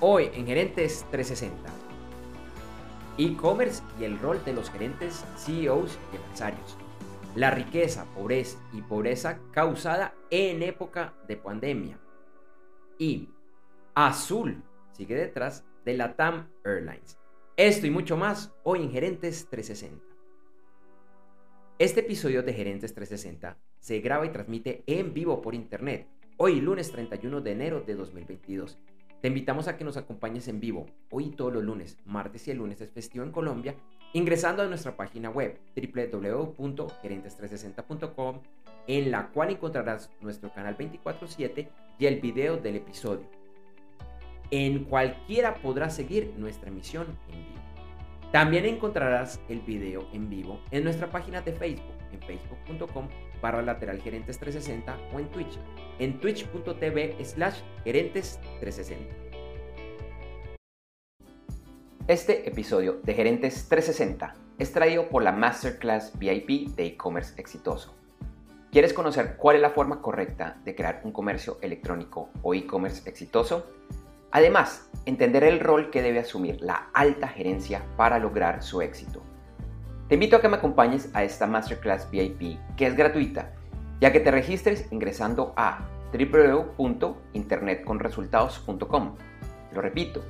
Hoy en Gerentes 360. E-commerce y el rol de los gerentes, CEOs y empresarios. La riqueza, pobreza y pobreza causada en época de pandemia. Y Azul sigue detrás de la TAM Airlines. Esto y mucho más hoy en Gerentes 360. Este episodio de Gerentes 360 se graba y transmite en vivo por internet, hoy lunes 31 de enero de 2022. Te invitamos a que nos acompañes en vivo, hoy todos los lunes, martes y el lunes es festivo en Colombia, ingresando a nuestra página web www.gerentes360.com, en la cual encontrarás nuestro canal 24/7 y el video del episodio. En cualquiera podrás seguir nuestra emisión en vivo. También encontrarás el video en vivo en nuestra página de Facebook, en facebook.com barra lateral gerentes 360 o en Twitch, en twitch.tv slash gerentes 360. Este episodio de Gerentes 360 es traído por la Masterclass VIP de e-commerce exitoso. ¿Quieres conocer cuál es la forma correcta de crear un comercio electrónico o e-commerce exitoso? Además, entender el rol que debe asumir la alta gerencia para lograr su éxito. Te invito a que me acompañes a esta Masterclass VIP que es gratuita, ya que te registres ingresando a www.internetconresultados.com. Lo repito,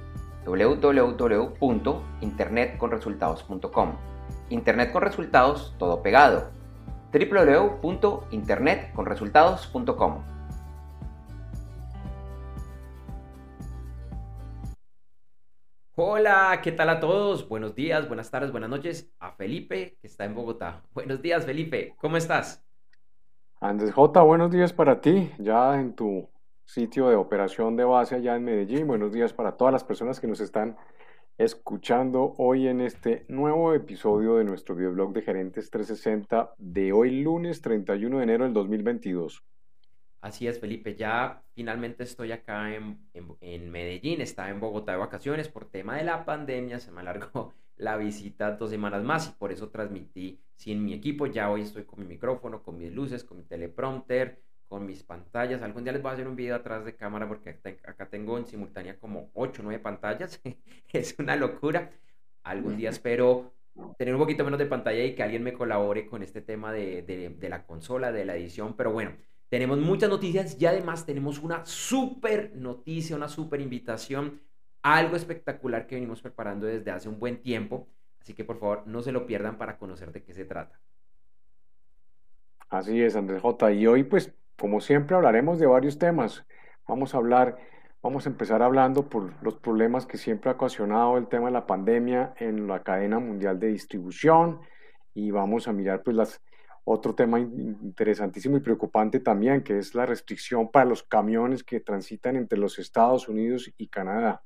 www.internetconresultados.com. Internet con resultados todo pegado. www.internetconresultados.com. Hola, ¿qué tal a todos? Buenos días, buenas tardes, buenas noches. A Felipe, que está en Bogotá. Buenos días, Felipe. ¿Cómo estás? Andrés J, buenos días para ti, ya en tu sitio de operación de base allá en Medellín. Buenos días para todas las personas que nos están escuchando hoy en este nuevo episodio de nuestro videoblog de Gerentes 360 de hoy lunes 31 de enero del 2022. Así es, Felipe. Ya finalmente estoy acá en, en, Medellín. Estaba en Bogotá de vacaciones por tema de la pandemia. Se me alargó la visita dos semanas más y por eso transmití sin mi equipo. Ya hoy estoy con mi micrófono, con mis luces, con mi teleprompter, con mis pantallas. Algún día les voy a hacer un video atrás de cámara porque acá tengo en simultánea como 8 o 9 pantallas. es una locura. Algún día espero tener un poquito menos de pantalla y que alguien me colabore con este tema de, de, de la consola, de la edición. Pero bueno. Tenemos muchas noticias y además tenemos una súper noticia, una súper invitación, algo espectacular que venimos preparando desde hace un buen tiempo. Así que por favor no se lo pierdan para conocer de qué se trata. Así es, Andrés J. Y hoy pues como siempre hablaremos de varios temas. Vamos a hablar, vamos a empezar hablando por los problemas que siempre ha ocasionado el tema de la pandemia en la cadena mundial de distribución y vamos a mirar pues las otro tema interesantísimo y preocupante también, que es la restricción para los camiones que transitan entre los Estados Unidos y Canadá.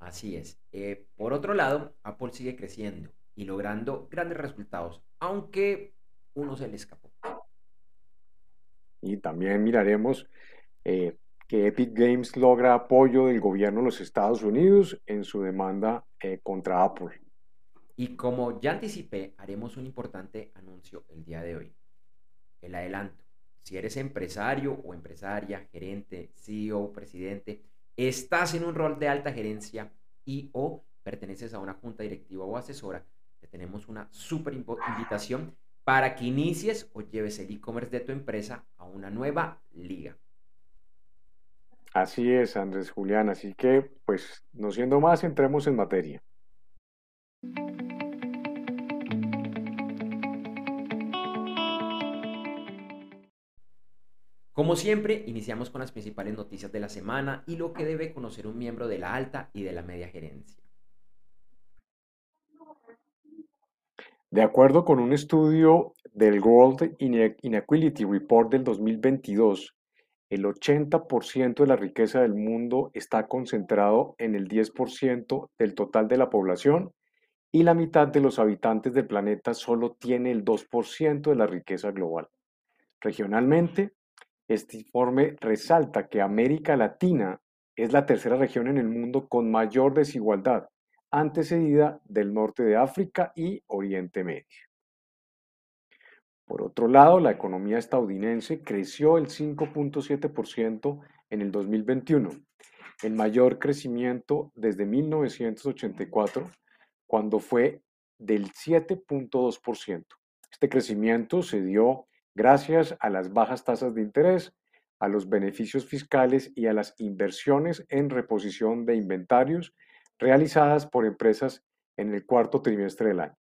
Así es. Eh, por otro lado, Apple sigue creciendo y logrando grandes resultados, aunque uno se le escapó. Y también miraremos eh, que Epic Games logra apoyo del gobierno de los Estados Unidos en su demanda eh, contra Apple. Y como ya anticipé, haremos un importante anuncio el día de hoy. El adelanto. Si eres empresario o empresaria, gerente, CEO, presidente, estás en un rol de alta gerencia y o perteneces a una junta directiva o asesora, te tenemos una súper invitación para que inicies o lleves el e-commerce de tu empresa a una nueva liga. Así es, Andrés Julián. Así que, pues, no siendo más, entremos en materia. Como siempre, iniciamos con las principales noticias de la semana y lo que debe conocer un miembro de la alta y de la media gerencia. De acuerdo con un estudio del World Inequality Report del 2022, el 80% de la riqueza del mundo está concentrado en el 10% del total de la población y la mitad de los habitantes del planeta solo tiene el 2% de la riqueza global. Regionalmente, este informe resalta que América Latina es la tercera región en el mundo con mayor desigualdad, antecedida del norte de África y Oriente Medio. Por otro lado, la economía estadounidense creció el 5.7% en el 2021 el mayor crecimiento desde 1984, cuando fue del 7.2%. Este crecimiento se dio gracias a las bajas tasas de interés, a los beneficios fiscales y a las inversiones en reposición de inventarios realizadas por empresas en el cuarto trimestre del año.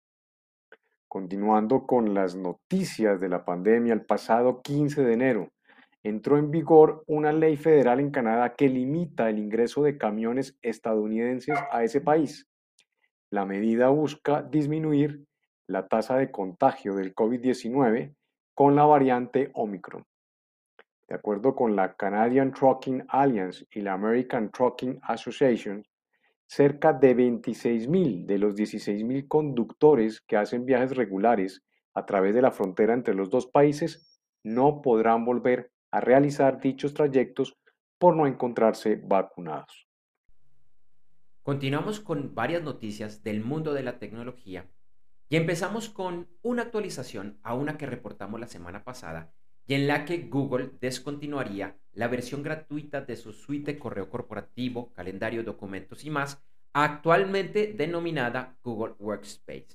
Continuando con las noticias de la pandemia, el pasado 15 de enero entró en vigor una ley federal en Canadá que limita el ingreso de camiones estadounidenses a ese país. La medida busca disminuir la tasa de contagio del COVID-19 con la variante Omicron. De acuerdo con la Canadian Trucking Alliance y la American Trucking Association, cerca de 26.000 de los 16.000 conductores que hacen viajes regulares a través de la frontera entre los dos países no podrán volver a realizar dichos trayectos por no encontrarse vacunados. Continuamos con varias noticias del mundo de la tecnología y empezamos con una actualización a una que reportamos la semana pasada y en la que Google descontinuaría la versión gratuita de su suite de correo corporativo, calendario, documentos y más, actualmente denominada Google Workspace.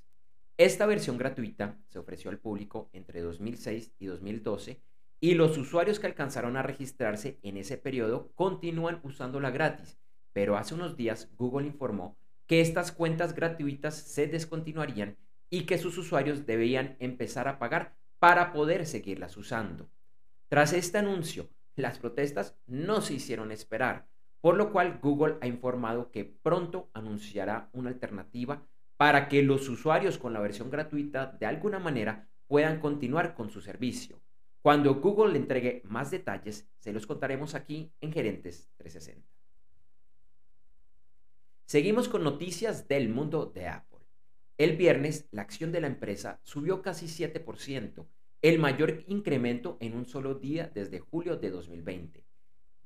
Esta versión gratuita se ofreció al público entre 2006 y 2012 y los usuarios que alcanzaron a registrarse en ese periodo continúan usándola gratis, pero hace unos días Google informó que estas cuentas gratuitas se descontinuarían y que sus usuarios debían empezar a pagar para poder seguirlas usando. Tras este anuncio, las protestas no se hicieron esperar, por lo cual Google ha informado que pronto anunciará una alternativa para que los usuarios con la versión gratuita de alguna manera puedan continuar con su servicio. Cuando Google le entregue más detalles, se los contaremos aquí en Gerentes 360. Seguimos con noticias del mundo de Apple. El viernes, la acción de la empresa subió casi 7%, el mayor incremento en un solo día desde julio de 2020.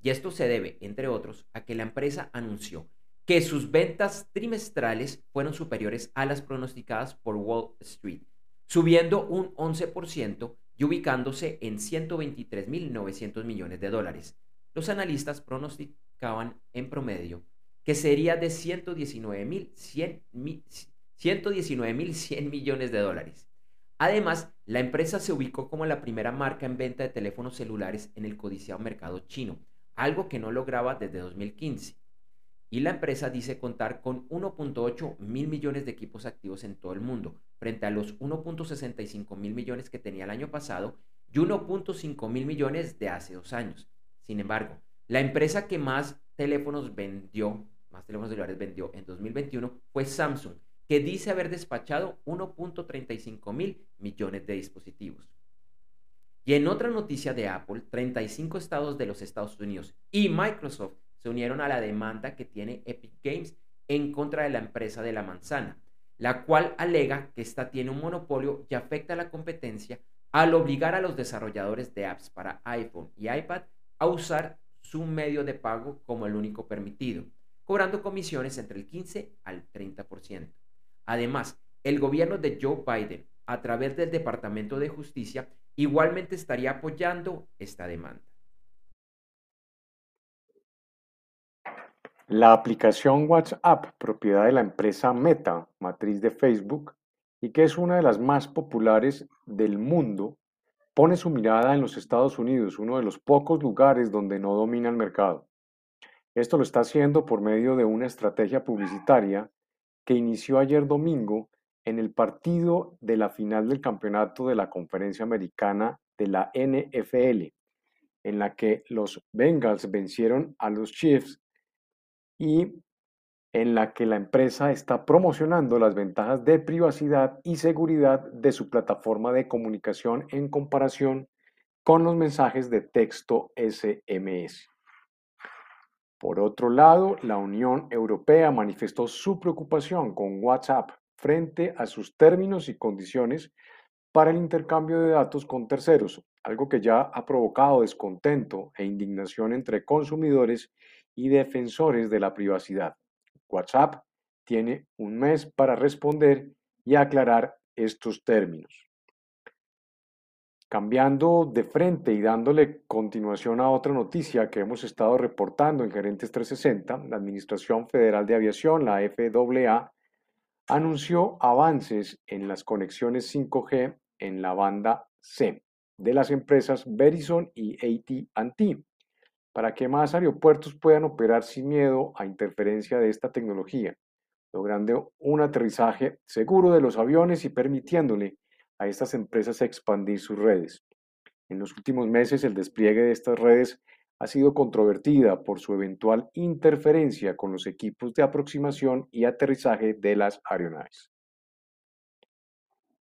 Y esto se debe, entre otros, a que la empresa anunció que sus ventas trimestrales fueron superiores a las pronosticadas por Wall Street, subiendo un 11% y ubicándose en 123.900 millones de dólares. Los analistas pronosticaban en promedio que sería de 119.100 millones de dólares. Además, la empresa se ubicó como la primera marca en venta de teléfonos celulares en el codiciado mercado chino, algo que no lograba desde 2015. Y la empresa dice contar con 1.8 mil millones de equipos activos en todo el mundo, frente a los 1.65 mil millones que tenía el año pasado y 1.5 mil millones de hace dos años. Sin embargo, la empresa que más teléfonos vendió, más teléfonos celulares vendió en 2021 fue Samsung, que dice haber despachado 1.35 mil millones de dispositivos. Y en otra noticia de Apple, 35 estados de los Estados Unidos y Microsoft se unieron a la demanda que tiene Epic Games en contra de la empresa de la manzana, la cual alega que ésta tiene un monopolio y afecta a la competencia al obligar a los desarrolladores de apps para iPhone y iPad a usar su medio de pago como el único permitido, cobrando comisiones entre el 15 al 30%. Además, el gobierno de Joe Biden, a través del Departamento de Justicia, igualmente estaría apoyando esta demanda. La aplicación WhatsApp, propiedad de la empresa Meta, matriz de Facebook, y que es una de las más populares del mundo, pone su mirada en los Estados Unidos, uno de los pocos lugares donde no domina el mercado. Esto lo está haciendo por medio de una estrategia publicitaria que inició ayer domingo en el partido de la final del campeonato de la conferencia americana de la NFL, en la que los Bengals vencieron a los Chiefs y en la que la empresa está promocionando las ventajas de privacidad y seguridad de su plataforma de comunicación en comparación con los mensajes de texto SMS. Por otro lado, la Unión Europea manifestó su preocupación con WhatsApp frente a sus términos y condiciones para el intercambio de datos con terceros, algo que ya ha provocado descontento e indignación entre consumidores y defensores de la privacidad. WhatsApp tiene un mes para responder y aclarar estos términos. Cambiando de frente y dándole continuación a otra noticia que hemos estado reportando en Gerentes 360, la Administración Federal de Aviación, la FAA, anunció avances en las conexiones 5G en la banda C de las empresas Verizon y AT&T para que más aeropuertos puedan operar sin miedo a interferencia de esta tecnología, logrando un aterrizaje seguro de los aviones y permitiéndole a estas empresas expandir sus redes. En los últimos meses el despliegue de estas redes ha sido controvertida por su eventual interferencia con los equipos de aproximación y aterrizaje de las aeronaves.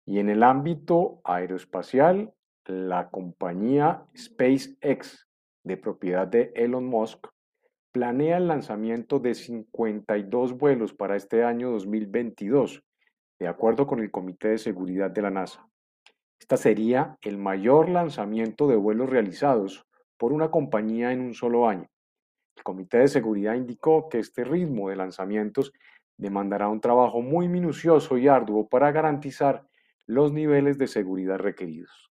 Y en el ámbito aeroespacial, la compañía SpaceX, de propiedad de Elon Musk, planea el lanzamiento de 52 vuelos para este año 2022, de acuerdo con el Comité de Seguridad de la NASA. Esta sería el mayor lanzamiento de vuelos realizados por una compañía en un solo año. El Comité de Seguridad indicó que este ritmo de lanzamientos demandará un trabajo muy minucioso y arduo para garantizar los niveles de seguridad requeridos.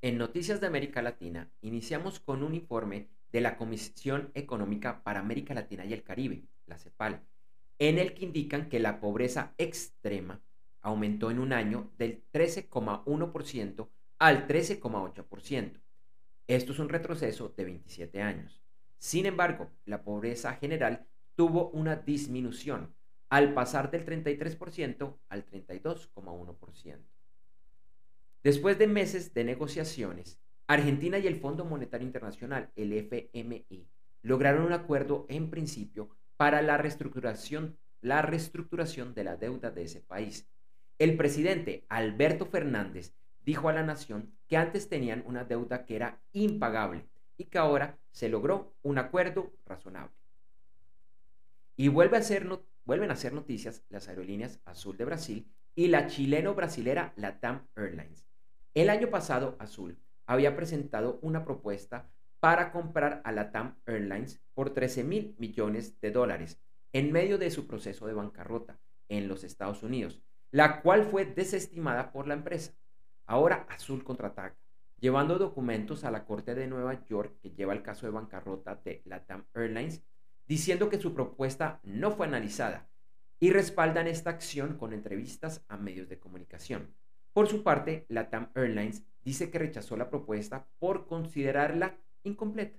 En Noticias de América Latina iniciamos con un informe de la Comisión Económica para América Latina y el Caribe, la CEPAL, en el que indican que la pobreza extrema aumentó en un año del 13,1% al 13,8%. Esto es un retroceso de 27 años. Sin embargo, la pobreza general tuvo una disminución al pasar del 33% al 32,1%. Después de meses de negociaciones, Argentina y el Fondo Monetario Internacional, el FMI, lograron un acuerdo en principio para la reestructuración, la reestructuración de la deuda de ese país. El presidente Alberto Fernández dijo a la nación que antes tenían una deuda que era impagable y que ahora se logró un acuerdo razonable. Y vuelve a ser vuelven a hacer noticias las aerolíneas Azul de Brasil y la chileno-brasilera Latam Airlines. El año pasado, Azul había presentado una propuesta para comprar a Latam Airlines por 13 mil millones de dólares en medio de su proceso de bancarrota en los Estados Unidos, la cual fue desestimada por la empresa. Ahora Azul contraataca, llevando documentos a la Corte de Nueva York que lleva el caso de bancarrota de Latam Airlines, diciendo que su propuesta no fue analizada y respaldan esta acción con entrevistas a medios de comunicación. Por su parte, Latam Airlines dice que rechazó la propuesta por considerarla incompleta.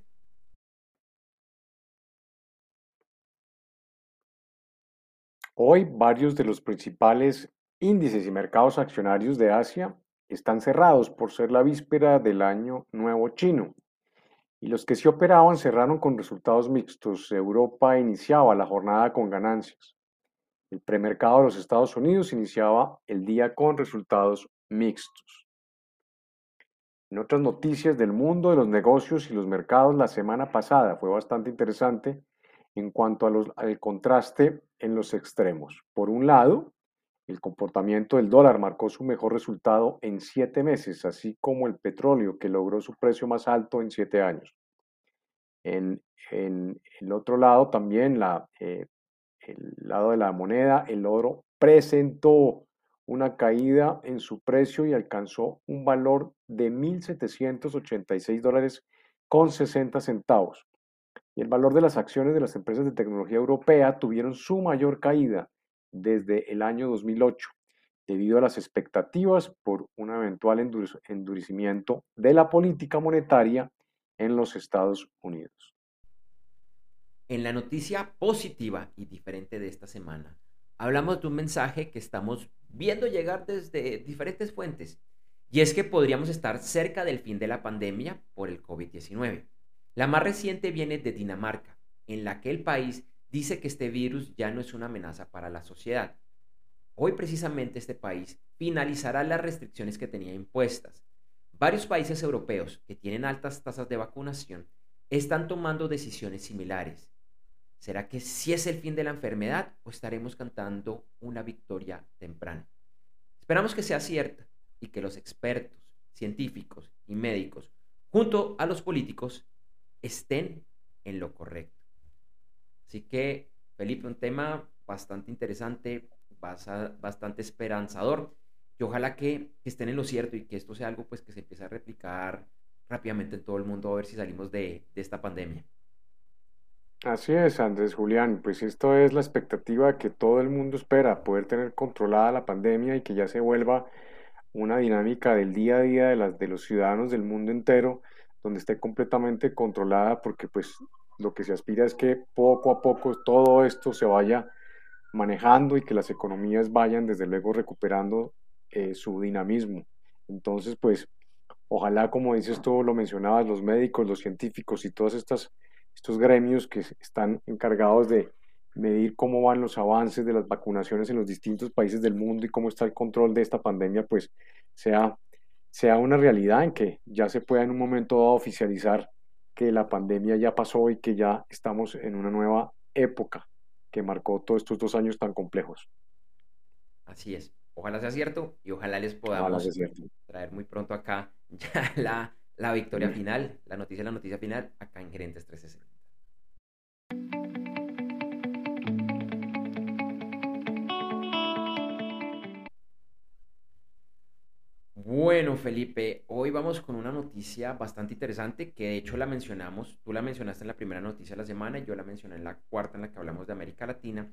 Hoy varios de los principales índices y mercados accionarios de Asia están cerrados por ser la víspera del año nuevo chino. Y los que sí operaban cerraron con resultados mixtos. Europa iniciaba la jornada con ganancias. El premercado de los Estados Unidos iniciaba el día con resultados mixtos. En otras noticias del mundo de los negocios y los mercados, la semana pasada fue bastante interesante en cuanto al contraste en los extremos. Por un lado, el comportamiento del dólar marcó su mejor resultado en siete meses, así como el petróleo, que logró su precio más alto en siete años. En, el otro lado, también la, eh, el lado de la moneda, el oro presentó una caída en su precio y alcanzó un valor de 1.786 dólares con 60 centavos. Y el valor de las acciones de las empresas de tecnología europea tuvieron su mayor caída desde el año 2008, debido a las expectativas por un eventual endurecimiento de la política monetaria en los Estados Unidos. En la noticia positiva y diferente de esta semana, hablamos de un mensaje que estamos viendo llegar desde diferentes fuentes, y es que podríamos estar cerca del fin de la pandemia por el COVID-19. La más reciente viene de Dinamarca, en la que el país dice que este virus ya no es una amenaza para la sociedad. Hoy precisamente este país finalizará las restricciones que tenía impuestas. Varios países europeos que tienen altas tasas de vacunación están tomando decisiones similares ¿Será que sí es el fin de la enfermedad o estaremos cantando una victoria temprana? Esperamos que sea cierta y que los expertos, científicos y médicos, junto a los políticos, estén en lo correcto. Así que, Felipe, un tema bastante interesante, bastante esperanzador, y ojalá que, estén en lo cierto y que esto sea algo pues que se empiece a replicar rápidamente en todo el mundo a ver si salimos de, de esta pandemia. Así es, Andrés Julián, pues esto es la expectativa que todo el mundo espera, poder tener controlada la pandemia y que ya se vuelva una dinámica del día a día de, las, de los ciudadanos del mundo entero, donde esté completamente controlada, porque pues lo que se aspira es que poco a poco todo esto se vaya manejando y que las economías vayan desde luego recuperando eh, su dinamismo. Entonces, pues, ojalá, como dices tú, lo mencionabas, los médicos, los científicos y todos estas, estos gremios que están encargados de medir cómo van los avances de las vacunaciones en los distintos países del mundo y cómo está el control de esta pandemia, pues sea, sea una realidad en que ya se pueda en un momento dado oficializar que la pandemia ya pasó y que ya estamos en una nueva época que marcó todos estos dos años tan complejos. Así es. Ojalá sea cierto y ojalá les podamos traer muy pronto acá ya la, la victoria final, la noticia, la noticia final, acá en Gerentes 360. Bueno, Felipe, hoy vamos con una noticia bastante interesante que de hecho la mencionamos, tú la mencionaste en la primera noticia de la semana y yo la mencioné en la cuarta en la que hablamos de América Latina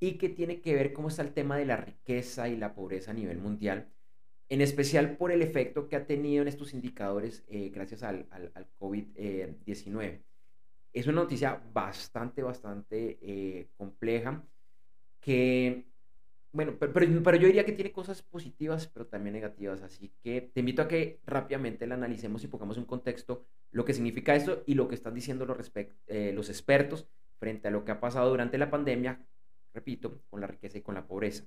y que tiene que ver cómo está el tema de la riqueza y la pobreza a nivel mundial, en especial por el efecto que ha tenido en estos indicadores eh, gracias al, al, COVID-19. es una noticia bastante, bastante eh, compleja que bueno, pero, yo diría que tiene cosas positivas, pero también negativas. Así que te invito a que rápidamente la analicemos y pongamos en contexto lo que significa esto y lo que están diciendo los, eh, los expertos frente a lo que ha pasado durante la pandemia, repito, con la riqueza y con la pobreza.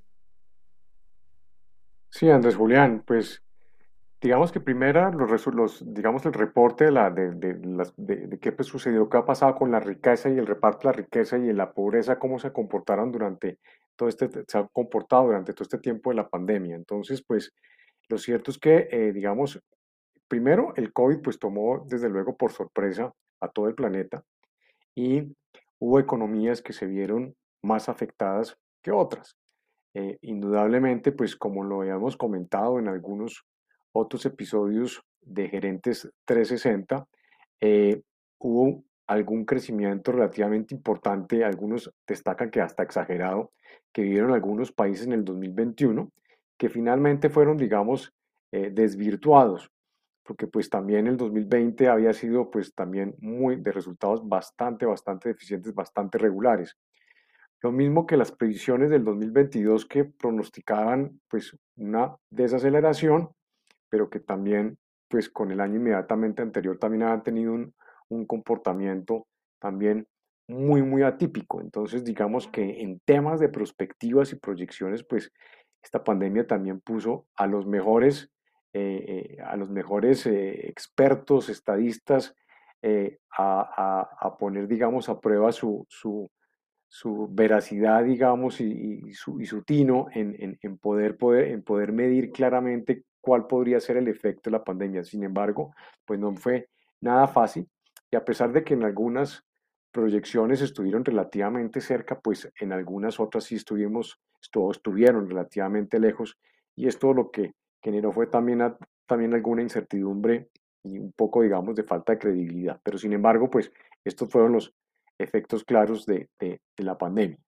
Sí, Andrés Julián, pues digamos que primero los, los, digamos el reporte de, la, de, de, qué pues, sucedió, qué ha pasado con la riqueza y el reparto de la riqueza y la pobreza, cómo se comportaron durante todo este, se ha comportado durante todo este tiempo de la pandemia. Entonces, pues lo cierto es que, eh, digamos, primero el COVID pues tomó desde luego por sorpresa a todo el planeta y hubo economías que se vieron más afectadas que otras. Eh, indudablemente, pues como lo habíamos comentado en algunos otros episodios de Gerentes 360, eh, hubo algún crecimiento relativamente importante, algunos destacan que hasta exagerado, que vivieron algunos países en el 2021, que finalmente fueron, digamos, eh, desvirtuados, porque pues también el 2020 había sido pues también muy de resultados bastante, bastante deficientes, bastante regulares. Lo mismo que las previsiones del 2022 que pronosticaban pues una desaceleración, pero que también pues con el año inmediatamente anterior también habían tenido un, un comportamiento también muy, muy atípico. Entonces, digamos que en temas de perspectivas y proyecciones, pues esta pandemia también puso a los mejores, eh, eh, a los mejores eh, expertos, estadistas, a, poner, digamos, a prueba su, su, su veracidad, digamos, y, su, y su, tino en, en, poder, poder, en poder medir claramente cuál podría ser el efecto de la pandemia. Sin embargo, pues no fue nada fácil y a pesar de que en algunas proyecciones estuvieron relativamente cerca, pues en algunas otras sí estuvimos, estuvieron relativamente lejos. Y esto lo que generó fue también, también alguna incertidumbre y un poco, digamos, de falta de credibilidad. Pero sin embargo, pues estos fueron los efectos claros de, la pandemia.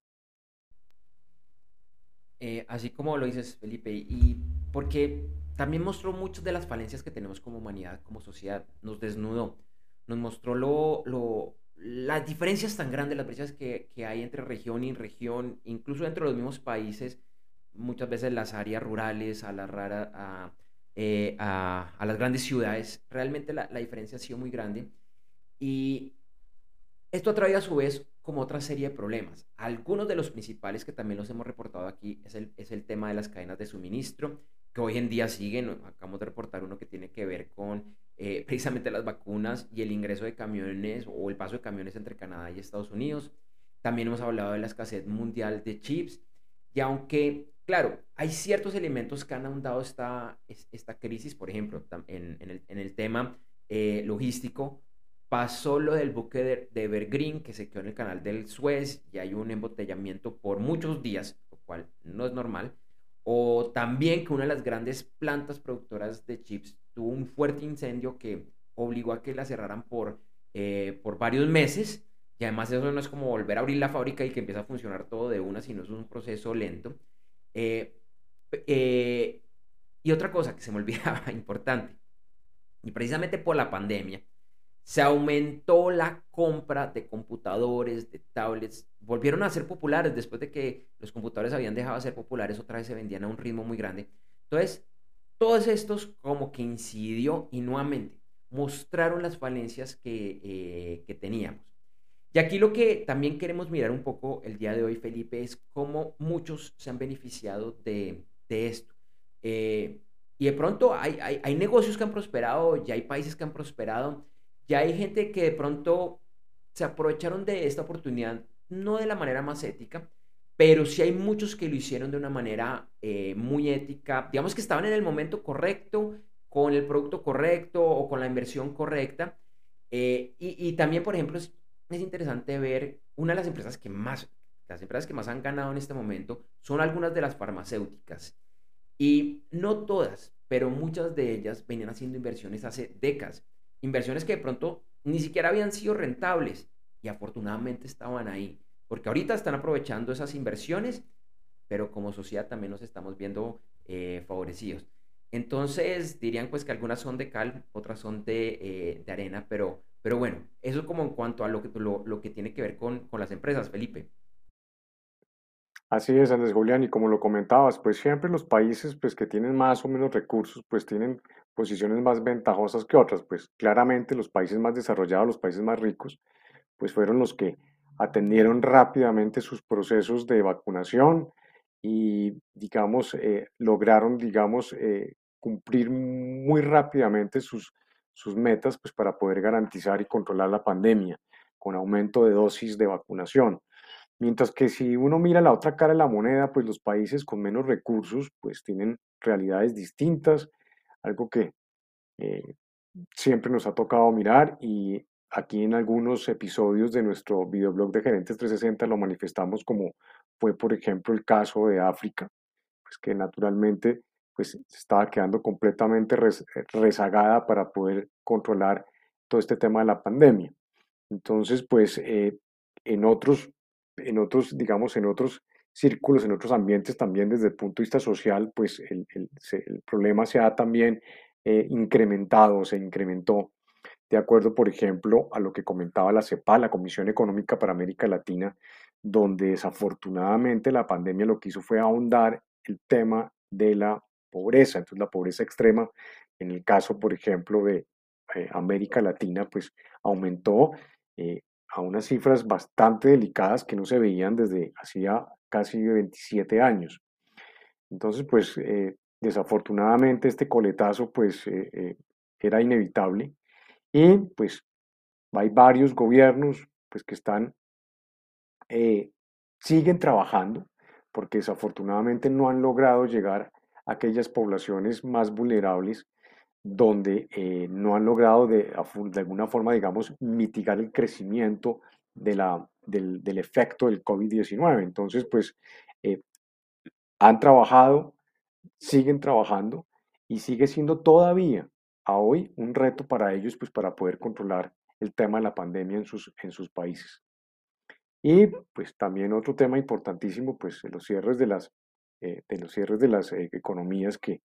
Eh, así como lo dices, Felipe, y porque también mostró muchas de las falencias que tenemos como humanidad, como sociedad, nos desnudó nos mostró lo, lo, las diferencias tan grandes, las brechas que, que, hay entre región y región, incluso entre los mismos países, muchas veces las áreas rurales, a, la rara, a, eh, a, a las grandes ciudades, realmente la, la, diferencia ha sido muy grande. Y esto ha a su vez como otra serie de problemas. Algunos de los principales que también los hemos reportado aquí es el, es el tema de las cadenas de suministro, que hoy en día siguen. Acabamos de reportar uno que tiene que ver con eh, precisamente las vacunas y el ingreso de camiones o el paso de camiones entre Canadá y Estados Unidos. También hemos hablado de la escasez mundial de chips. Y aunque, claro, hay ciertos elementos que han ahondado esta, esta crisis, por ejemplo, en, en, el, en el, tema eh, logístico, pasó lo del buque de, de, Evergreen que se quedó en el canal del Suez y hay un embotellamiento por muchos días, lo cual no es normal. o también que una de las grandes plantas productoras de chips tuvo un fuerte incendio que obligó a que la cerraran por, eh, por varios meses. Y además eso no es como volver a abrir la fábrica y que empieza a funcionar todo de una, sino es un proceso lento. Eh, eh, y otra cosa que se me olvidaba, importante, y precisamente por la pandemia, se aumentó la compra de computadores, de tablets, volvieron a ser populares después de que los computadores habían dejado de ser populares, otra vez se vendían a un ritmo muy grande. Entonces, todos estos como que incidió y nuevamente mostraron las falencias que, eh, que teníamos. Y aquí lo que también queremos mirar un poco el día de hoy, Felipe, es cómo muchos se han beneficiado de, de esto. Eh, y de pronto hay, hay, hay, negocios que han prosperado, ya hay países que han prosperado, ya hay gente que de pronto se aprovecharon de esta oportunidad, no de la manera más ética, pero sí hay muchos que lo hicieron de una manera eh, muy ética, digamos que estaban en el momento correcto, con el producto correcto o con la inversión correcta. Eh, y, y, también, por ejemplo, es, es, interesante ver una de las empresas que más, las empresas que más han ganado en este momento son algunas de las farmacéuticas. Y no todas, pero muchas de ellas venían haciendo inversiones hace décadas. Inversiones que de pronto ni siquiera habían sido rentables y afortunadamente estaban ahí. Porque ahorita están aprovechando esas inversiones, pero como sociedad también nos estamos viendo eh, favorecidos. Entonces dirían pues que algunas son de cal, otras son de, eh, de arena, pero, pero bueno, eso como en cuanto a lo que, lo, lo que tiene que ver con, con las empresas, Felipe. Así es, Andrés Julián, y como lo comentabas, pues siempre los países pues, que tienen más o menos recursos, pues tienen posiciones más ventajosas que otras. Pues claramente los países más desarrollados, los países más ricos, pues fueron los que atendieron rápidamente sus procesos de vacunación y, digamos, eh, lograron, digamos, eh, cumplir muy rápidamente sus, sus metas pues, para poder garantizar y controlar la pandemia con aumento de dosis de vacunación. Mientras que si uno mira la otra cara de la moneda, pues los países con menos recursos pues tienen realidades distintas, algo que eh, siempre nos ha tocado mirar y aquí en algunos episodios de nuestro videoblog de Gerentes 360 lo manifestamos como fue por ejemplo el caso de África, pues que naturalmente pues estaba quedando completamente rezagada para poder controlar todo este tema de la pandemia. Entonces pues eh, en otros en otros, digamos, en otros círculos, en otros ambientes también desde el punto de vista social, pues el, el, problema se ha también eh, incrementado, se incrementó, de acuerdo, por ejemplo, a lo que comentaba la CEPA, la Comisión Económica para América Latina, donde desafortunadamente la pandemia lo que hizo fue ahondar el tema de la pobreza. Entonces, la pobreza extrema, en el caso, por ejemplo, de eh, América Latina, pues aumentó eh, a unas cifras bastante delicadas que no se veían desde hacía casi 27 años. Entonces, pues eh, desafortunadamente este coletazo pues eh, eh, era inevitable y pues hay varios gobiernos pues que están, siguen trabajando porque desafortunadamente no han logrado llegar a aquellas poblaciones más vulnerables donde eh, no han logrado de, alguna forma, digamos, mitigar el crecimiento de la, del, del, efecto del COVID-19. Entonces, pues, eh, han trabajado, siguen trabajando y sigue siendo todavía a hoy un reto para ellos, pues, para poder controlar el tema de la pandemia en sus, en sus países. Y, pues, también otro tema importantísimo, pues, los cierres de las, eh, de los cierres de las economías que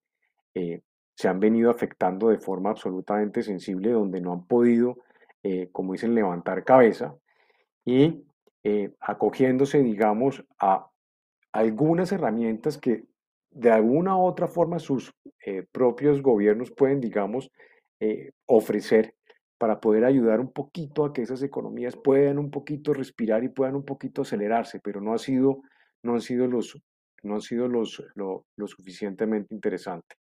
se han venido afectando de forma absolutamente sensible, donde no han podido, eh, como dicen, levantar cabeza y eh, acogiéndose, digamos, a algunas herramientas que de alguna u otra forma sus eh, propios gobiernos pueden, digamos, ofrecer para poder ayudar un poquito a que esas economías puedan un poquito respirar y puedan un poquito acelerarse, pero no, ha sido, no han sido, los, no han sido los, lo, lo suficientemente interesante.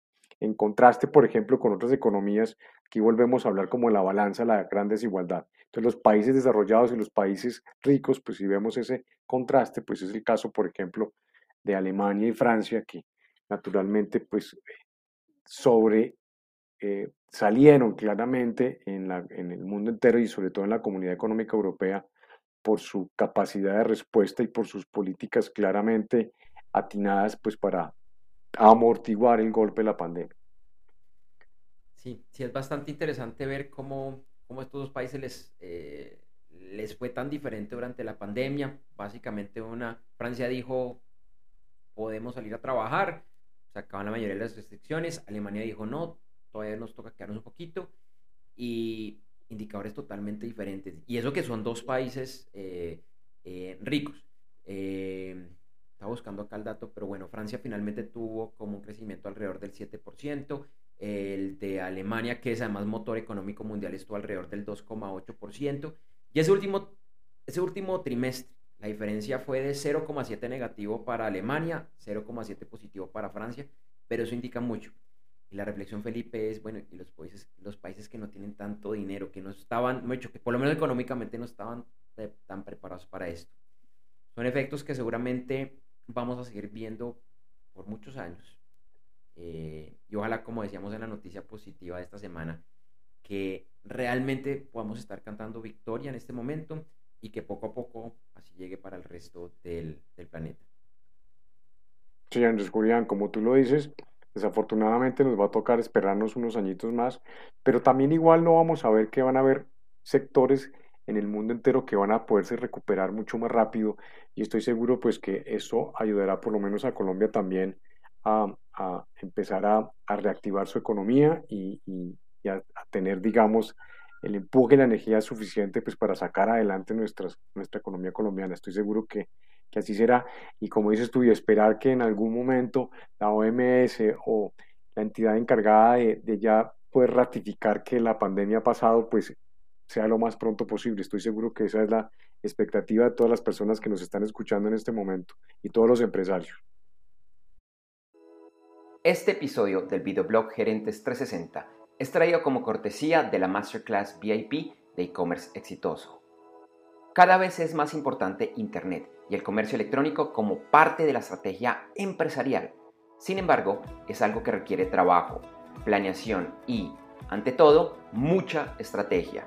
En contraste, por ejemplo, con otras economías, aquí volvemos a hablar como la balanza, la gran desigualdad. Entonces, los países desarrollados y los países ricos, pues si vemos ese contraste, pues es el caso, por ejemplo, de Alemania y Francia, que naturalmente, pues sobre eh, salieron claramente en, la, en el mundo entero y sobre todo en la Comunidad Económica Europea por su capacidad de respuesta y por sus políticas claramente atinadas pues para amortiguar el golpe de la pandemia. Sí, sí, es bastante interesante ver cómo, cómo estos dos países les, eh, les fue tan diferente durante la pandemia. Básicamente una, Francia dijo, podemos salir a trabajar, se acaban la mayoría de las restricciones, Alemania dijo, no, todavía nos toca quedarnos un poquito, y indicadores totalmente diferentes. Y eso que son dos países eh, eh, ricos. Eh, estaba buscando acá el dato, pero bueno, Francia finalmente tuvo como un crecimiento alrededor del 7%, el de Alemania, que es además motor económico mundial, estuvo alrededor del 2,8%, y ese último, ese último trimestre, la diferencia fue de 0,7 negativo para Alemania, 0,7 positivo para Francia, pero eso indica mucho. Y la reflexión, Felipe, es, bueno, y los países, los países que no tienen tanto dinero, que no estaban, mucho, que por lo menos económicamente no estaban tan preparados para esto. Son efectos que seguramente vamos a seguir viendo por muchos años. Eh, y ojalá, como decíamos en la noticia positiva de esta semana, que realmente podamos estar cantando victoria en este momento y que poco a poco así llegue para el resto del, del planeta. Sí, Andrés Julián, como tú lo dices, desafortunadamente nos va a tocar esperarnos unos añitos más, pero también igual no vamos a ver que van a haber sectores en el mundo entero que van a poderse recuperar mucho más rápido y estoy seguro pues que eso ayudará por lo menos a Colombia también a, empezar a, reactivar su economía y, a, tener digamos el empuje y la energía suficiente pues para sacar adelante nuestra economía colombiana. Estoy seguro que, que así será y como dices tú y esperar que en algún momento la OMS o la entidad encargada de, de ya poder ratificar que la pandemia ha pasado pues sea lo más pronto posible. Estoy seguro que esa es la expectativa de todas las personas que nos están escuchando en este momento y todos los empresarios. Este episodio del videoblog Gerentes 360 es traído como cortesía de la Masterclass VIP de e-commerce exitoso. Cada vez es más importante Internet y el comercio electrónico como parte de la estrategia empresarial. Sin embargo, es algo que requiere trabajo, planeación y, ante todo, mucha estrategia.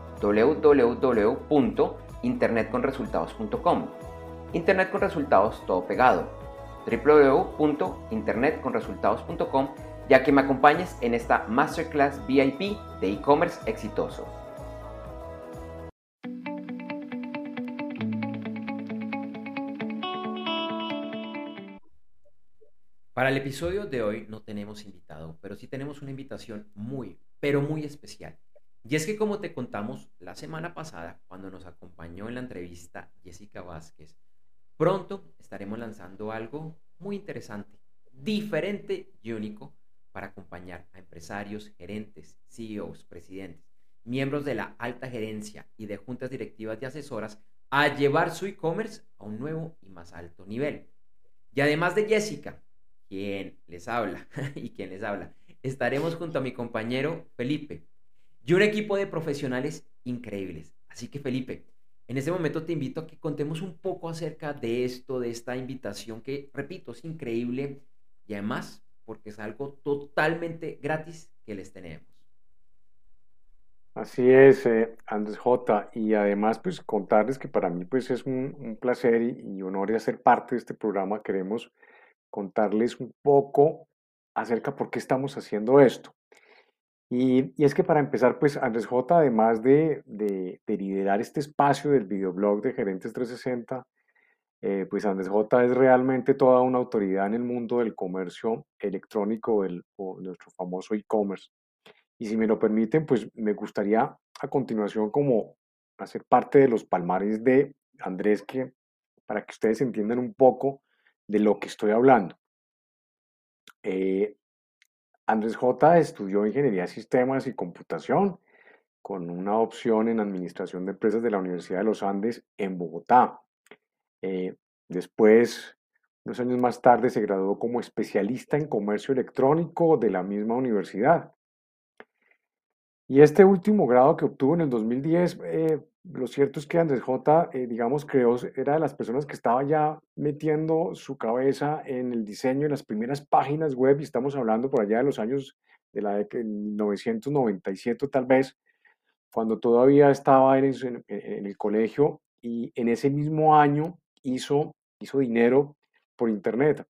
www.internetconresultados.com. Internet con resultados todo pegado. www.internetconresultados.com ya que me acompañes en esta Masterclass VIP de e-commerce exitoso. Para el episodio de hoy no tenemos invitado, pero sí tenemos una invitación muy, pero muy especial. Y es que como te contamos la semana pasada, cuando nos acompañó en la entrevista Jessica Vázquez, pronto estaremos lanzando algo muy interesante, diferente y único para acompañar a empresarios, gerentes, CEOs, presidentes, miembros de la alta gerencia y de juntas directivas y asesoras a llevar su e-commerce a un nuevo y más alto nivel. Y además de Jessica, quien les habla y quien les habla, estaremos junto a mi compañero Felipe, y un equipo de profesionales increíbles. Así que Felipe, en este momento te invito a que contemos un poco acerca de esto, de esta invitación que, repito, es increíble y además porque es algo totalmente gratis que les tenemos. Así es, eh, Andrés J. Y además, pues contarles que para mí pues es un, placer y, honor de ser parte de este programa. Queremos contarles un poco acerca por qué estamos haciendo esto. Y, es que para empezar, pues Andrés J, además de, liderar este espacio del videoblog de Gerentes 360, eh, pues Andrés J es realmente toda una autoridad en el mundo del comercio electrónico, el, o nuestro famoso e-commerce. Y si me lo permiten, pues me gustaría a continuación como hacer parte de los palmares de Andrés, que para que ustedes entiendan un poco de lo que estoy hablando. Eh, Andrés J. estudió Ingeniería de Sistemas y Computación con una opción en Administración de Empresas de la Universidad de los Andes en Bogotá. Eh, después Unos años más tarde se graduó como especialista en comercio electrónico de la misma universidad. Y este último grado que obtuvo en el 2010, eh, lo cierto es que Andrés J, eh, digamos, creó, era de las personas que estaba ya metiendo su cabeza en el diseño de las primeras páginas web, y estamos hablando por allá de los años de la década de 1997 tal vez, cuando todavía estaba en, en, el colegio, y en ese mismo año hizo, hizo dinero por internet,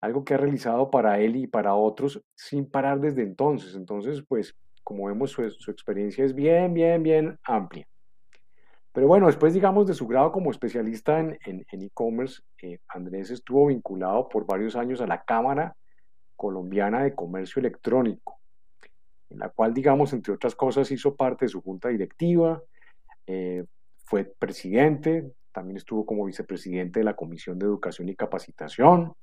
algo que ha realizado para él y para otros sin parar desde entonces. Entonces, pues, como vemos, su, su experiencia es bien, bien, bien amplia. Pero bueno, después, digamos, de su grado como especialista en e-commerce, eh, Andrés estuvo vinculado por varios años a la Cámara Colombiana de Comercio Electrónico, en la cual, digamos, entre otras cosas, hizo parte de su junta directiva, eh, fue presidente, también estuvo como vicepresidente de la Comisión de Educación y Capacitación,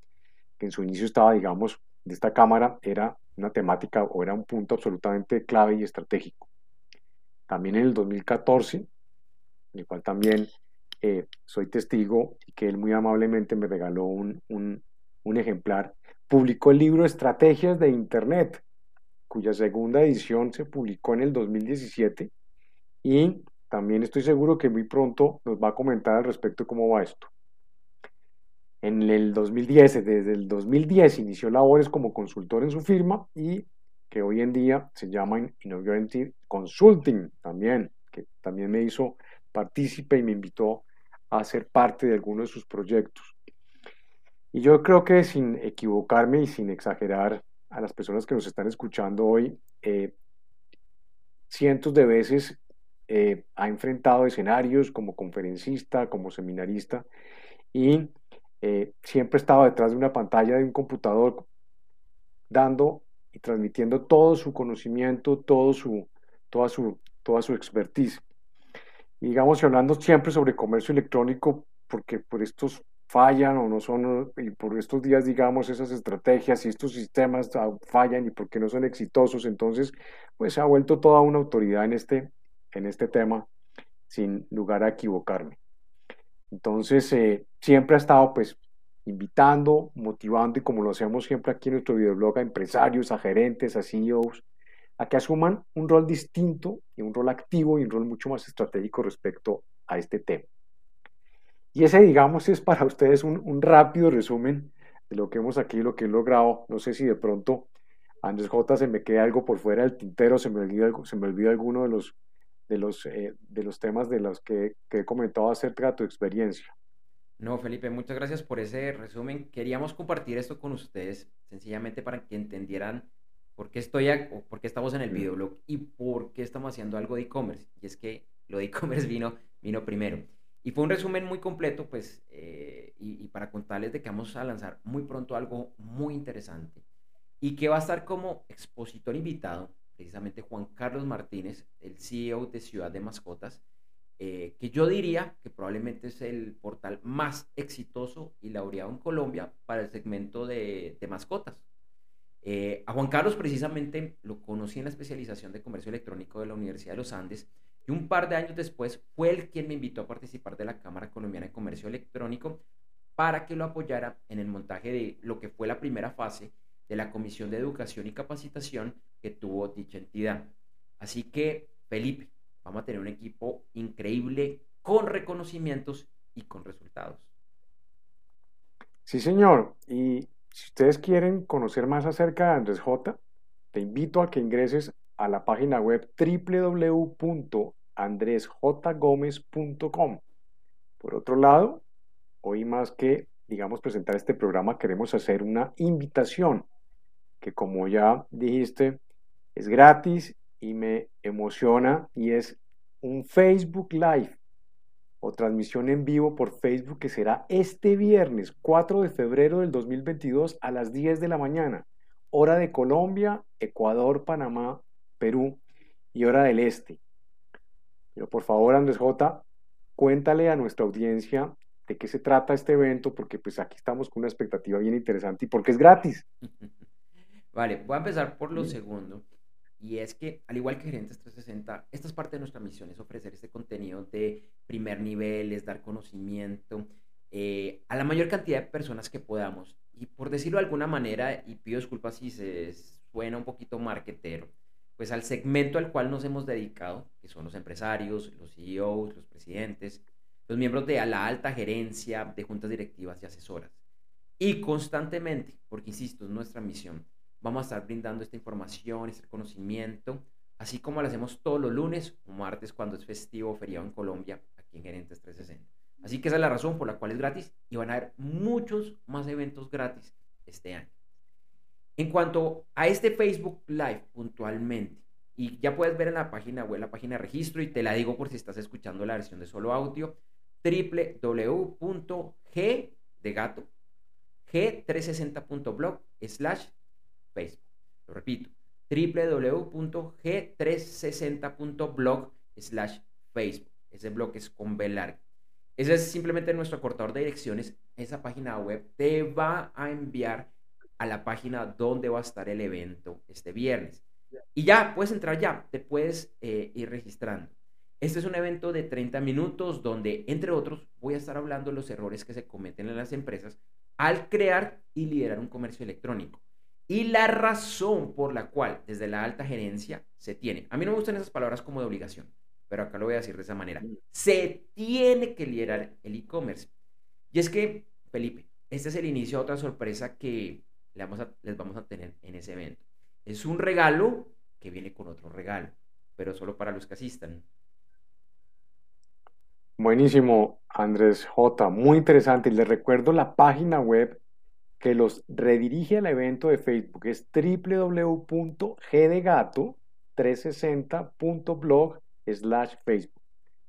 que en su inicio estaba, digamos, de esta Cámara, era una temática o era un punto absolutamente clave y estratégico. También en el 2014 el cual también eh, soy testigo y que él muy amablemente me regaló un, un ejemplar, publicó el libro Estrategias de Internet, cuya segunda edición se publicó en el 2017 y también estoy seguro que muy pronto nos va a comentar al respecto cómo va esto. En el 2010, desde el 2010 inició labores como consultor en su firma y que hoy en día se llama Innovative Consulting también, que también me hizo partícipe y me invitó a ser parte de alguno de sus proyectos. Y yo creo que sin equivocarme y sin exagerar a las personas que nos están escuchando hoy, eh, cientos de veces eh, ha enfrentado escenarios como conferencista, como seminarista, y eh, siempre estaba detrás de una pantalla de un computador dando y transmitiendo todo su conocimiento, todo su, toda, su, toda su expertise digamos, hablando siempre sobre comercio electrónico, porque por estos fallan o no son, y por estos días, digamos, esas estrategias y estos sistemas fallan y porque no son exitosos, entonces, pues se ha vuelto toda una autoridad en este, en este tema, sin lugar a equivocarme. Entonces, eh, siempre ha estado, pues, invitando, motivando, y como lo hacemos siempre aquí en nuestro videoblog, a empresarios, a gerentes, a CEOs, a que asuman un rol distinto y un rol activo y un rol mucho más estratégico respecto a este tema. Y ese, digamos, es para ustedes un, rápido resumen de lo que hemos aquí, lo que he logrado. No sé si de pronto, Andrés J, se me queda algo por fuera del tintero, se me olvida, se me olvida alguno de los, de, los, eh, de los temas de los que, que he comentado acerca de tu experiencia. No, Felipe, muchas gracias por ese resumen. Queríamos compartir esto con ustedes, sencillamente para que entendieran por qué, estoy por qué estamos en el videoblog y por qué estamos haciendo algo de e-commerce. Y es que lo de e-commerce vino, vino primero. Y fue un resumen muy completo, pues, eh, y, para contarles de que vamos a lanzar muy pronto algo muy interesante y que va a estar como expositor invitado, precisamente Juan Carlos Martínez, el CEO de Ciudad de Mascotas, eh, que yo diría que probablemente es el portal más exitoso y laureado en Colombia para el segmento de, de mascotas. Eh, a Juan Carlos precisamente lo conocí en la especialización de comercio electrónico de la Universidad de los Andes y un par de años después fue él quien me invitó a participar de la Cámara Colombiana de Comercio Electrónico para que lo apoyara en el montaje de lo que fue la primera fase de la Comisión de Educación y Capacitación que tuvo dicha entidad. Así que, Felipe, vamos a tener un equipo increíble con reconocimientos y con resultados. Sí, señor. Y si ustedes quieren conocer más acerca de Andrés J, te invito a que ingreses a la página web www.andresjgomez.com. Por otro lado, hoy más que, digamos, presentar este programa, queremos hacer una invitación que como ya dijiste, es gratis y me emociona y es un Facebook Live o transmisión en vivo por Facebook que será este viernes 4 de febrero del 2022 a las 10 de la mañana, hora de Colombia, Ecuador, Panamá, Perú y hora del este. Pero por favor, Andrés J, cuéntale a nuestra audiencia de qué se trata este evento, porque pues aquí estamos con una expectativa bien interesante y porque es gratis. Vale, voy a empezar por lo segundo. Y es que, al igual que Gerentes 360, esta es parte de nuestra misión, es ofrecer este contenido de primer nivel, es dar conocimiento eh, a la mayor cantidad de personas que podamos. Y por decirlo de alguna manera, y pido disculpas si se suena un poquito marquetero, pues al segmento al cual nos hemos dedicado, que son los empresarios, los CEOs, los presidentes, los miembros de la alta gerencia, de juntas directivas y asesoras. Y constantemente, porque insisto, es nuestra misión, vamos a estar brindando esta información, este conocimiento, así como lo hacemos todos los lunes o martes cuando es festivo o feriado en Colombia, aquí en Gerentes 360. Así que esa es la razón por la cual es gratis y van a haber muchos más eventos gratis este año. En cuanto a este Facebook Live puntualmente, y ya puedes ver en la página web, la página de registro, y te la digo por si estás escuchando la versión de solo audio, www.g de gato, g360.blog slash Facebook. Lo repito, www.g360.blog slash Facebook. Ese blog es con B. Ese es simplemente nuestro acortador de direcciones. Esa página web te va a enviar a la página donde va a estar el evento este viernes. Y ya, puedes entrar ya, te puedes eh, ir registrando. Este es un evento de 30 minutos donde, entre otros, voy a estar hablando de los errores que se cometen en las empresas al crear y liderar un comercio electrónico. Y la razón por la cual desde la alta gerencia se tiene, a mí no me gustan esas palabras como de obligación, pero acá lo voy a decir de esa manera. Mm. Se tiene que liderar el e-commerce. Y es que, Felipe, este es el inicio de otra sorpresa que vamos les vamos a tener en ese evento. Es un regalo que viene con otro regalo, pero solo para los que asistan. Buenísimo, Andrés J. Muy interesante. Y les recuerdo la página web que los redirige al evento de Facebook. Es www.gdegato360.blog slash Facebook.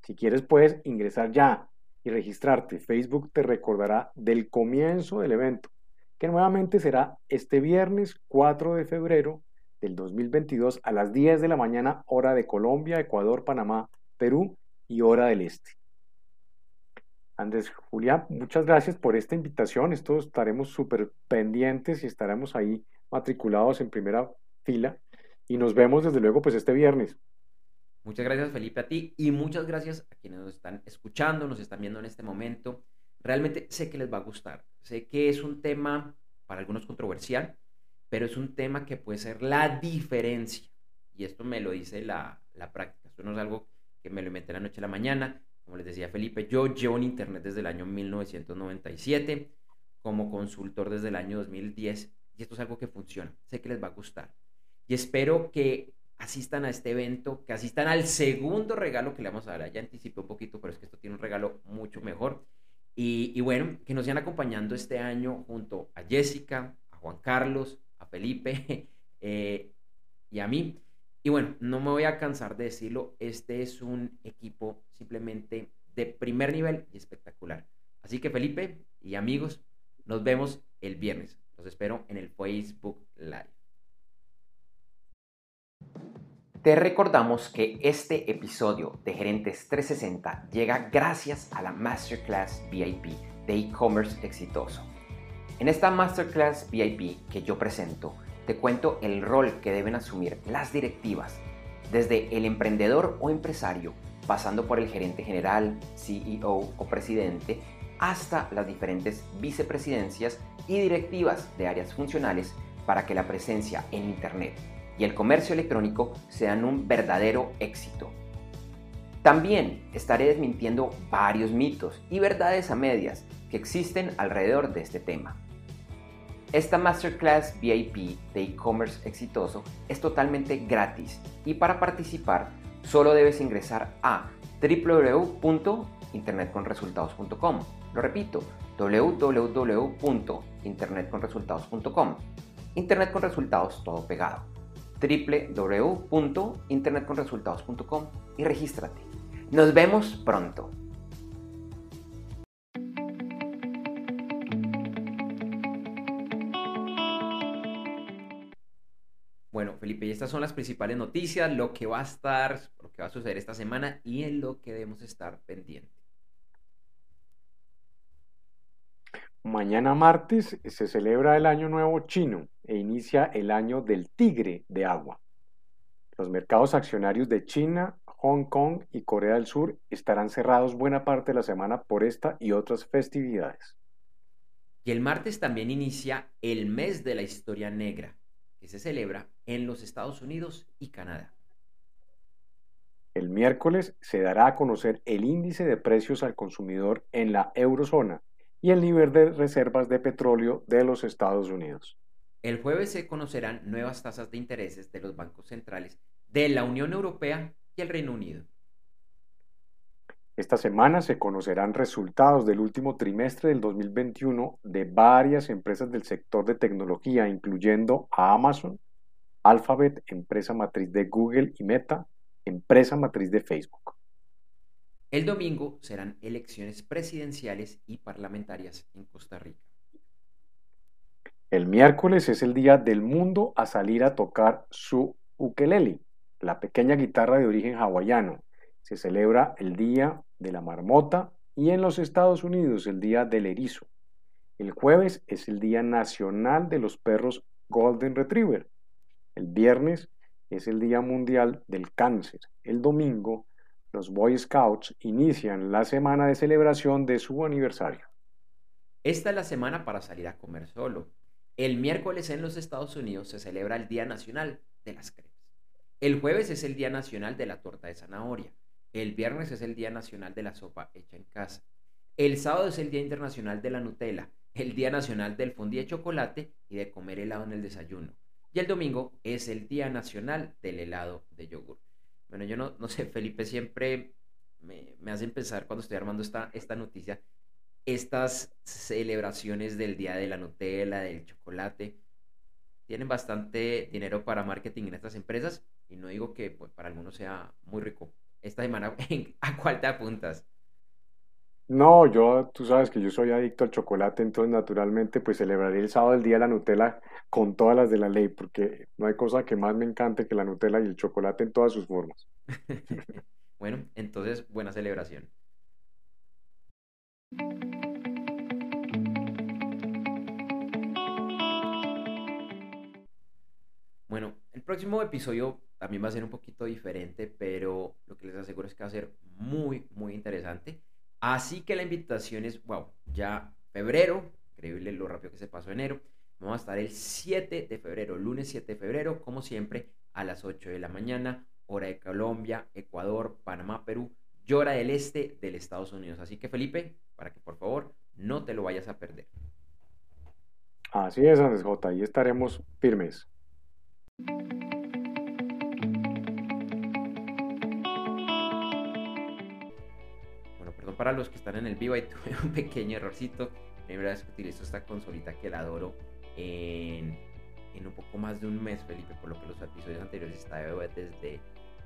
Si quieres puedes ingresar ya y registrarte. Facebook te recordará del comienzo del evento, que nuevamente será este viernes 4 de febrero del 2022 a las 10 de la mañana, hora de Colombia, Ecuador, Panamá, Perú y hora del este. Andrés Julián, muchas gracias por esta invitación. Esto estaremos súper pendientes y estaremos ahí matriculados en primera fila. Y nos vemos desde luego pues este viernes. Muchas gracias Felipe a ti y muchas gracias a quienes nos están escuchando, nos están viendo en este momento. Realmente sé que les va a gustar. Sé que es un tema para algunos controversial, pero es un tema que puede ser la diferencia. Y esto me lo dice la, la práctica. Esto no es algo que me lo inventé la noche a la mañana. Como les decía Felipe, yo llevo en Internet desde el año 1997, como consultor desde el año 2010, y esto es algo que funciona. Sé que les va a gustar. Y espero que asistan a este evento, que asistan al segundo regalo que le vamos a dar. Ya anticipé un poquito, pero es que esto tiene un regalo mucho mejor. Y, bueno, que nos sigan acompañando este año junto a Jessica, a Juan Carlos, a Felipe eh, y a mí. Y bueno, no me voy a cansar de decirlo, este es un equipo simplemente de primer nivel y espectacular. Así que Felipe y amigos, nos vemos el viernes. Los espero en el Facebook Live. Te recordamos que este episodio de Gerentes 360 llega gracias a la Masterclass VIP de e-commerce exitoso. En esta Masterclass VIP que yo presento, te cuento el rol que deben asumir las directivas, desde el emprendedor o empresario, pasando por el gerente general, CEO o presidente, hasta las diferentes vicepresidencias y directivas de áreas funcionales para que la presencia en Internet y el comercio electrónico sean un verdadero éxito. También estaré desmintiendo varios mitos y verdades a medias que existen alrededor de este tema. Esta Masterclass VIP de e-commerce exitoso es totalmente gratis y para participar solo debes ingresar a www.internetconresultados.com. Lo repito, www.internetconresultados.com. Internet con resultados todo pegado www.internetconresultados.com y regístrate. Nos vemos pronto. Bueno, Felipe, y estas son las principales noticias, lo que va a estar, lo que va a suceder esta semana y en lo que debemos estar pendientes. Mañana martes se celebra el Año Nuevo Chino e inicia el año del tigre de agua. Los mercados accionarios de China, Hong Kong y Corea del Sur estarán cerrados buena parte de la semana por esta y otras festividades. Y el martes también inicia el mes de la historia negra, que se celebra en los Estados Unidos y Canadá. El miércoles se dará a conocer el índice de precios al consumidor en la eurozona y el nivel de reservas de petróleo de los Estados Unidos. El jueves se conocerán nuevas tasas de intereses de los bancos centrales de la Unión Europea y el Reino Unido. Esta semana se conocerán resultados del último trimestre del 2021 de varias empresas del sector de tecnología, incluyendo a Amazon, Alphabet, empresa matriz de Google y Meta, empresa matriz de Facebook. El domingo serán elecciones presidenciales y parlamentarias en Costa Rica. El miércoles es el día del mundo a salir a tocar su ukelele, la pequeña guitarra de origen hawaiano. Se celebra el Día de la Marmota y en los Estados Unidos el Día del Erizo. El jueves es el Día Nacional de los Perros Golden Retriever. El viernes es el Día Mundial del Cáncer. El domingo, los Boy Scouts inician la semana de celebración de su aniversario. Esta es la semana para salir a comer solo. El miércoles en los Estados Unidos se celebra el Día Nacional de las Cremas. El jueves es el Día Nacional de la Torta de Zanahoria. El viernes es el Día Nacional de la Sopa hecha en casa. El sábado es el Día Internacional de la Nutella, el Día Nacional del fondue de chocolate y de comer helado en el desayuno. Y el domingo es el Día Nacional del helado de yogur. Bueno, yo no, no sé, Felipe siempre me, hace pensar cuando estoy armando esta, esta noticia, estas celebraciones del Día de la Nutella, del chocolate, tienen bastante dinero para marketing en estas empresas y no digo que pues, para algunos sea muy rico. Esta semana, ¿a cuál te apuntas? No, yo, tú sabes que yo soy adicto al chocolate, entonces naturalmente pues celebraré el sábado el día de la Nutella con todas las de la ley, porque no hay cosa que más me encante que la Nutella y el chocolate en todas sus formas. bueno, entonces buena celebración. Bueno, el próximo episodio también va a ser un poquito diferente, pero lo que les aseguro es que va a ser muy, muy interesante. Así que la invitación es, wow, ya febrero, increíble lo rápido que se pasó enero. Vamos a estar el 7 de febrero, lunes 7 de febrero, como siempre, a las 8 de la mañana, hora de Colombia, Ecuador, Panamá, Perú hora del este del Estados Unidos. Así que Felipe, para que por favor no te lo vayas a perder. Así es, Andrés J. Ahí estaremos firmes. Para los que están en el vivo, ahí tuve un pequeño errorcito. Primera vez que utilizo esta consolita que la adoro en, en, un poco más de un mes, Felipe, por lo que los episodios anteriores estaba desde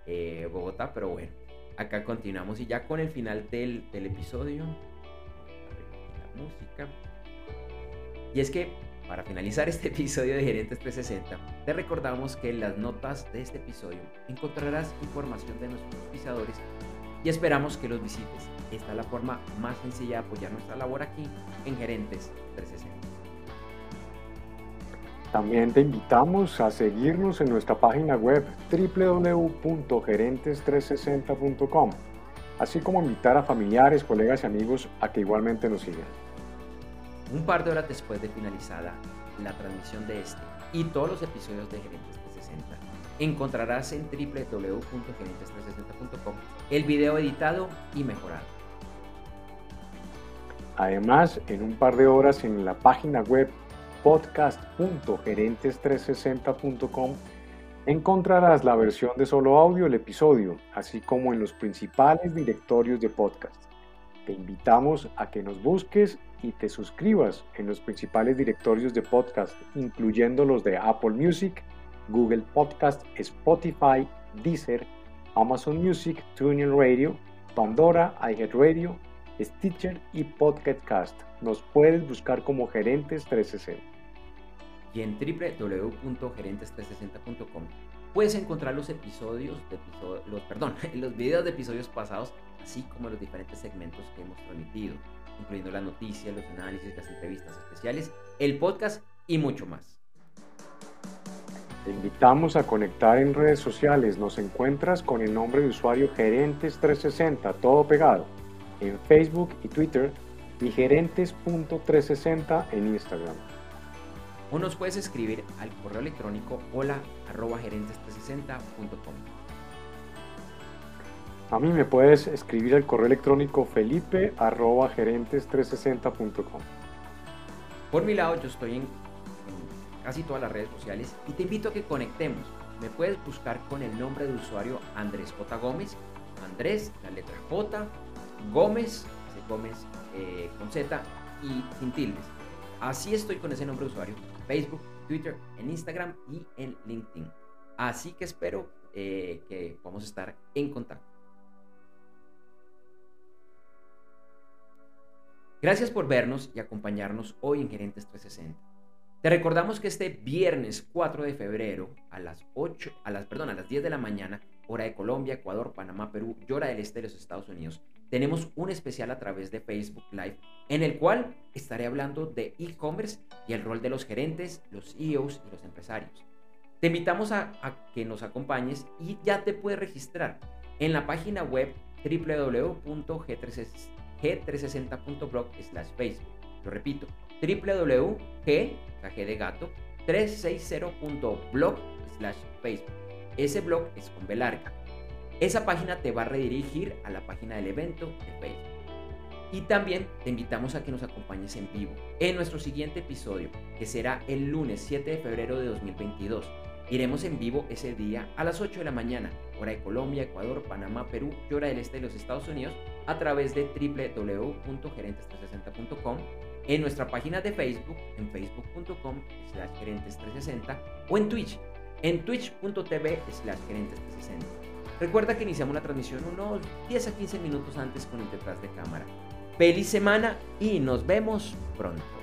eh, Bogotá, pero bueno, acá continuamos y ya con el final del, del episodio, la música. Y es que para finalizar este episodio de Gerentes 360, te recordamos que en las notas de este episodio encontrarás información de nuestros pisadores y esperamos que los visites. Esta es la forma más sencilla de apoyar nuestra labor aquí en Gerentes 360. También te invitamos a seguirnos en nuestra página web www.gerentes360.com, así como invitar a familiares, colegas y amigos a que igualmente nos sigan. Un par de horas después de finalizada la transmisión de este y todos los episodios de Gerentes 360, encontrarás en www.gerentes360.com el video editado y mejorado. Además, en un par de horas en la página web podcast.gerentes360.com encontrarás la versión de solo audio del episodio, así como en los principales directorios de podcast. Te invitamos a que nos busques y te suscribas en los principales directorios de podcast, incluyendo los de Apple Music, Google Podcast, Spotify, Deezer, Amazon Music, TuneIn Radio, Pandora, iHeartRadio, Stitcher y Podcast. Nos puedes buscar como Gerentes 360. Y en www.gerentes360.com puedes encontrar los episodios de los, perdón, los videos de episodios pasados, así como los diferentes segmentos que hemos transmitido, incluyendo las noticias, los análisis, las entrevistas especiales, el podcast y mucho más. Te invitamos a conectar en redes sociales. Nos encuentras con el nombre de usuario Gerentes360, todo pegado, en Facebook y Twitter y gerentes.360 en Instagram. O nos puedes escribir al correo electrónico hola arroba gerentes360.com. A mí me puedes escribir al correo electrónico felipe arroba gerentes360.com. Por mi lado, yo estoy en casi todas las redes sociales y te invito a que conectemos. Me puedes buscar con el nombre de usuario Andrés J. Gómez. Andrés, la letra J, Gómez, Gómez eh, con Z y sin tildes. Así estoy con ese nombre de usuario. Facebook, Twitter, en Instagram y en LinkedIn. Así que espero eh, que podamos estar en contacto. Gracias por vernos y acompañarnos hoy en Gerentes 360. Te recordamos que este viernes 4 de febrero a las 8, a las, perdón, a las 10 de la mañana, hora de Colombia, Ecuador, Panamá, Perú y hora del este de los Estados Unidos, tenemos un especial a través de Facebook Live en el cual estaré hablando de e-commerce y el rol de los gerentes, los CEOs y los empresarios. Te invitamos a, que nos acompañes y ya te puedes registrar en la página web www.g360.blog/facebook. Lo repito, www.g de gato 360.blog slash Facebook. Ese blog es con B larga. Esa página te va a redirigir a la página del evento de Facebook. Y también te invitamos a que nos acompañes en vivo en nuestro siguiente episodio, que será el lunes 7 de febrero de 2022. Iremos en vivo ese día a las 8 de la mañana, hora de Colombia, Ecuador, Panamá, Perú y hora del este de los Estados Unidos, a través de www.gerentes360.com en nuestra página de Facebook, en facebook.com slash gerentes360 o en Twitch, en twitch.tv slash gerentes360. Recuerda que iniciamos la transmisión unos 10 a 15 minutos antes con el detrás de cámara. Feliz semana y nos vemos pronto.